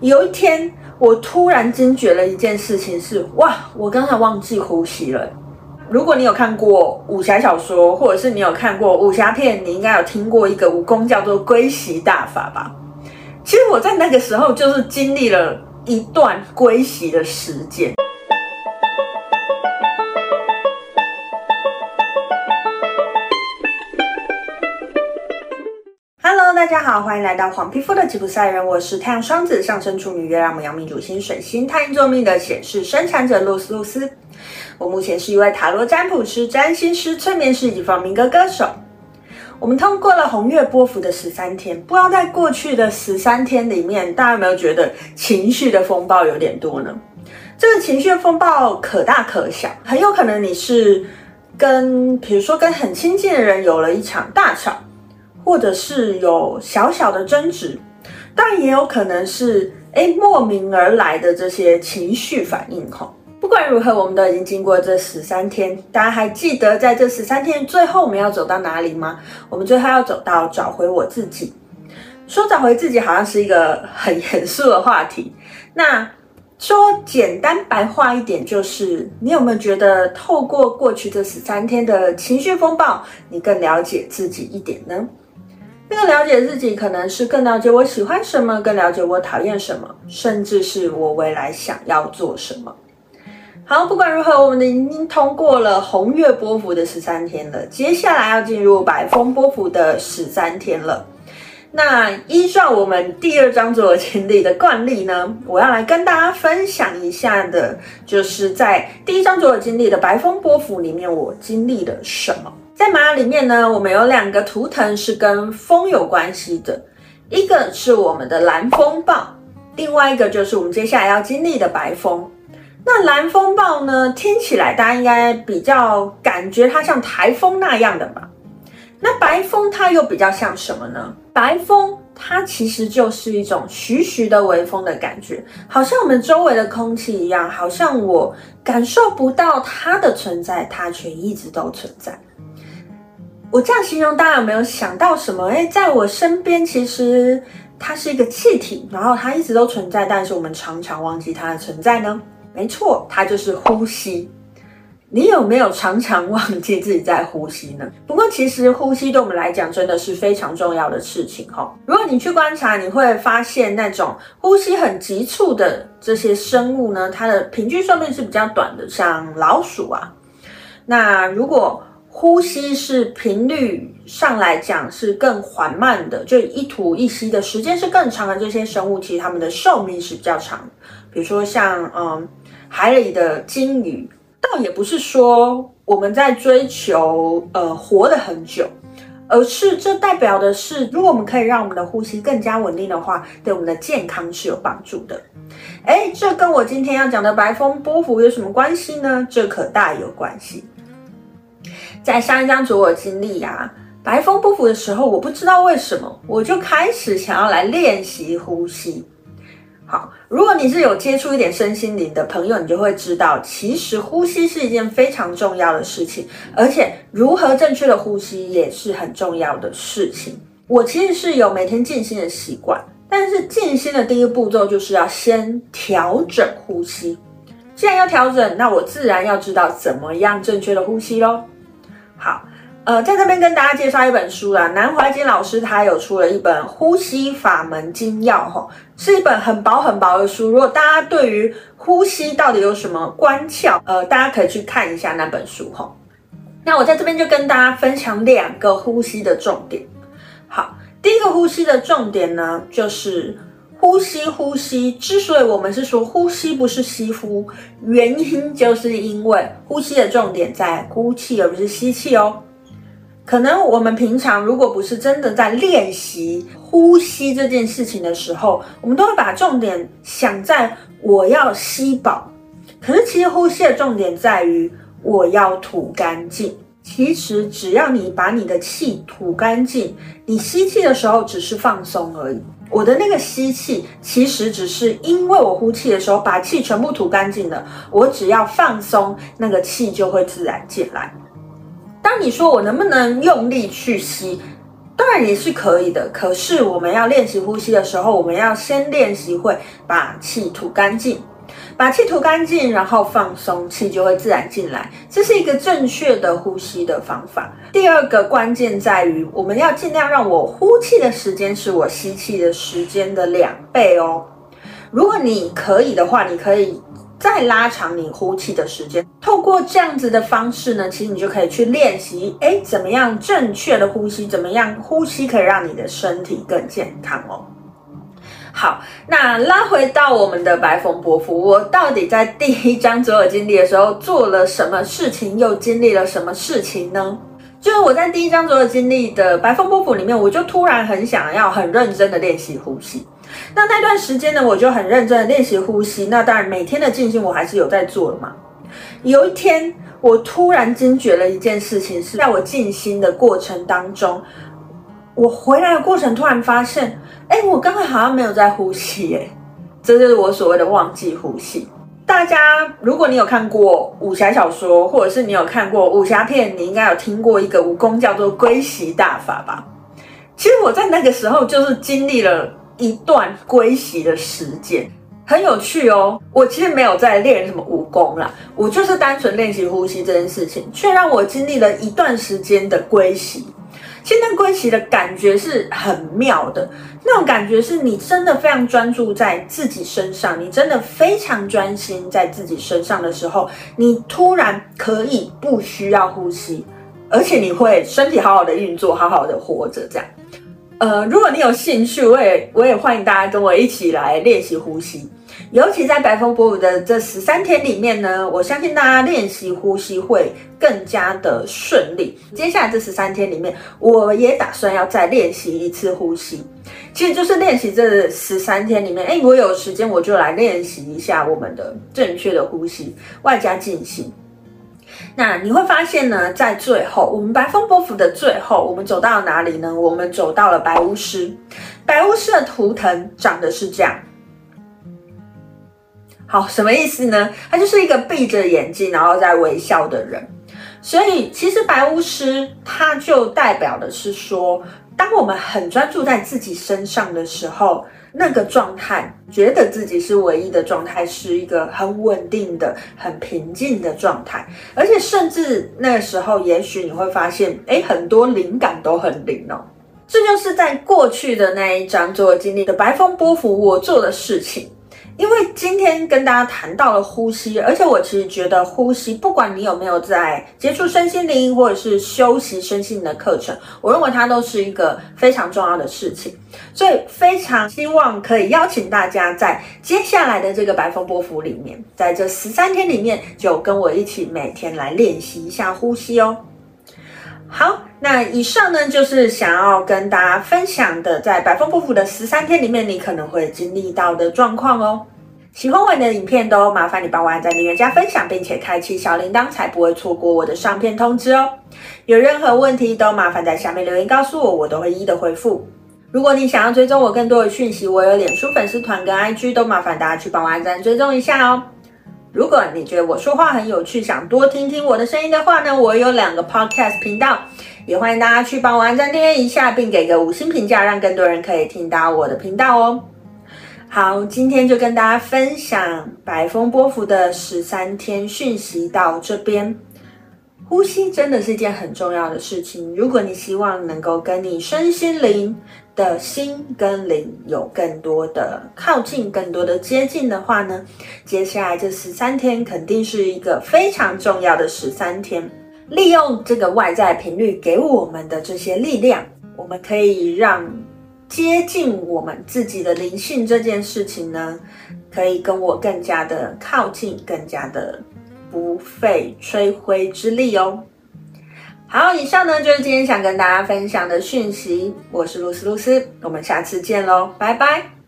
有一天，我突然惊觉了一件事情是：哇，我刚才忘记呼吸了。如果你有看过武侠小说，或者是你有看过武侠片，你应该有听过一个武功叫做龟息大法吧？其实我在那个时候就是经历了一段龟息的时间。大家好，欢迎来到黄皮肤的吉普赛人，我是太阳双子上升处女月亮牡羊命主星水星太阴坐命的显示生产者露丝露丝。我目前是一位塔罗占卜师、占星师、催眠师以及放民歌歌手。我们通过了红月波幅的十三天，不知道在过去的十三天里面，大家有没有觉得情绪的风暴有点多呢？这个情绪的风暴可大可小，很有可能你是跟，比如说跟很亲近的人有了一场大吵。或者是有小小的争执，但也有可能是诶莫名而来的这些情绪反应哈。不管如何，我们都已经经过这十三天，大家还记得在这十三天最后我们要走到哪里吗？我们最后要走到找回我自己。说找回自己好像是一个很 严肃的话题，那说简单白话一点，就是你有没有觉得透过过去这十三天的情绪风暴，你更了解自己一点呢？那个了解自己，可能是更了解我喜欢什么，更了解我讨厌什么，甚至是我未来想要做什么。好，不管如何，我们已经通过了红月波幅的十三天了，接下来要进入白风波幅的十三天了。那依照我们第二张左耳经历的惯例呢，我要来跟大家分享一下的，就是在第一张左耳经历的白风波幅里面，我经历了什么。在玛雅里面呢，我们有两个图腾是跟风有关系的，一个是我们的蓝风暴，另外一个就是我们接下来要经历的白风。那蓝风暴呢，听起来大家应该比较感觉它像台风那样的吧？那白风它又比较像什么呢？白风它其实就是一种徐徐的微风的感觉，好像我们周围的空气一样，好像我感受不到它的存在，它却一直都存在。我这样形容，大家有没有想到什么？诶，在我身边，其实它是一个气体，然后它一直都存在，但是我们常常忘记它的存在呢？没错，它就是呼吸。你有没有常常忘记自己在呼吸呢？不过，其实呼吸对我们来讲真的是非常重要的事情哈。如果你去观察，你会发现那种呼吸很急促的这些生物呢，它的平均寿命是比较短的，像老鼠啊。那如果呼吸是频率上来讲是更缓慢的，就一吐一吸的时间是更长的。这些生物其实它们的寿命是比较长。比如说像嗯海里的鲸鱼，倒也不是说我们在追求呃活得很久，而是这代表的是，如果我们可以让我们的呼吸更加稳定的话，对我们的健康是有帮助的。哎，这跟我今天要讲的白风波幅有什么关系呢？这可大有关系。在上一张左耳经历啊，白风不服的时候，我不知道为什么，我就开始想要来练习呼吸。好，如果你是有接触一点身心灵的朋友，你就会知道，其实呼吸是一件非常重要的事情，而且如何正确的呼吸也是很重要的事情。我其实是有每天静心的习惯，但是静心的第一步骤就是要先调整呼吸。既然要调整，那我自然要知道怎么样正确的呼吸喽。好，呃，在这边跟大家介绍一本书啦，南怀瑾老师他有出了一本《呼吸法门精要》哈，是一本很薄很薄的书。如果大家对于呼吸到底有什么关窍，呃，大家可以去看一下那本书哈。那我在这边就跟大家分享两个呼吸的重点。好，第一个呼吸的重点呢，就是。呼吸，呼吸。之所以我们是说呼吸，不是吸呼，原因就是因为呼吸的重点在呼气，而不是吸气哦。可能我们平常如果不是真的在练习呼吸这件事情的时候，我们都会把重点想在我要吸饱。可是其实呼吸的重点在于我要吐干净。其实只要你把你的气吐干净，你吸气的时候只是放松而已。我的那个吸气，其实只是因为我呼气的时候把气全部吐干净了，我只要放松，那个气就会自然进来。当你说我能不能用力去吸，当然也是可以的。可是我们要练习呼吸的时候，我们要先练习会把气吐干净。把气吐干净，然后放松，气就会自然进来。这是一个正确的呼吸的方法。第二个关键在于，我们要尽量让我呼气的时间是我吸气的时间的两倍哦。如果你可以的话，你可以再拉长你呼气的时间。透过这样子的方式呢，其实你就可以去练习，诶，怎么样正确的呼吸？怎么样呼吸可以让你的身体更健康哦？好，那拉回到我们的白风波符，我到底在第一章左耳经历的时候做了什么事情，又经历了什么事情呢？就是我在第一章左耳经历的白风波符里面，我就突然很想要很认真的练习呼吸。那那段时间呢，我就很认真的练习呼吸。那当然每天的静心我还是有在做的嘛。有一天，我突然惊觉了一件事情，是在我静心的过程当中，我回来的过程突然发现。哎，我刚才好像没有在呼吸，哎，这就是我所谓的忘记呼吸。大家，如果你有看过武侠小说，或者是你有看过武侠片，你应该有听过一个武功叫做龟息大法吧？其实我在那个时候就是经历了一段龟息的时间，很有趣哦。我其实没有在练什么武功啦，我就是单纯练习呼吸这件事情，却让我经历了一段时间的归息。现在归息的感觉是很妙的，那种感觉是你真的非常专注在自己身上，你真的非常专心在自己身上的时候，你突然可以不需要呼吸，而且你会身体好好的运作，好好的活着。这样，呃，如果你有兴趣，我也我也欢迎大家跟我一起来练习呼吸。尤其在白风波符的这十三天里面呢，我相信大家练习呼吸会更加的顺利。接下来这十三天里面，我也打算要再练习一次呼吸，其实就是练习这十三天里面，哎，我有时间我就来练习一下我们的正确的呼吸，外加静心。那你会发现呢，在最后，我们白风波符的最后，我们走到了哪里呢？我们走到了白巫师。白巫师的图腾长得是这样。好，什么意思呢？他就是一个闭着眼睛，然后在微笑的人。所以，其实白巫师他就代表的是说，当我们很专注在自己身上的时候，那个状态，觉得自己是唯一的状态，是一个很稳定的、很平静的状态。而且，甚至那个时候，也许你会发现，诶，很多灵感都很灵哦。这就是在过去的那一章作为经历的白风波符，我做的事情。因为今天跟大家谈到了呼吸，而且我其实觉得呼吸，不管你有没有在接触身心灵或者是修习身心灵的课程，我认为它都是一个非常重要的事情。所以非常希望可以邀请大家在接下来的这个白风波符里面，在这十三天里面，就跟我一起每天来练习一下呼吸哦。好，那以上呢，就是想要跟大家分享的，在白风波符的十三天里面，你可能会经历到的状况哦。喜欢我的影片都麻烦你帮我按赞、订阅、加分享，并且开启小铃铛，才不会错过我的上片通知哦。有任何问题都麻烦在下面留言告诉我，我都会一一的回复。如果你想要追踪我更多的讯息，我有脸书粉丝团跟 IG，都麻烦大家去帮我按赞追踪一下哦。如果你觉得我说话很有趣，想多听听我的声音的话呢，我有两个 podcast 频道，也欢迎大家去帮我按赞订阅一下，并给个五星评价，让更多人可以听到我的频道哦。好，今天就跟大家分享百风波幅的十三天讯息到这边。呼吸真的是一件很重要的事情。如果你希望能够跟你身心灵的心跟灵有更多的靠近、更多的接近的话呢，接下来这十三天肯定是一个非常重要的十三天。利用这个外在频率给我们的这些力量，我们可以让接近我们自己的灵性这件事情呢，可以跟我更加的靠近，更加的不费吹灰之力哦。好，以上呢就是今天想跟大家分享的讯息。我是露丝露丝，我们下次见喽，拜拜。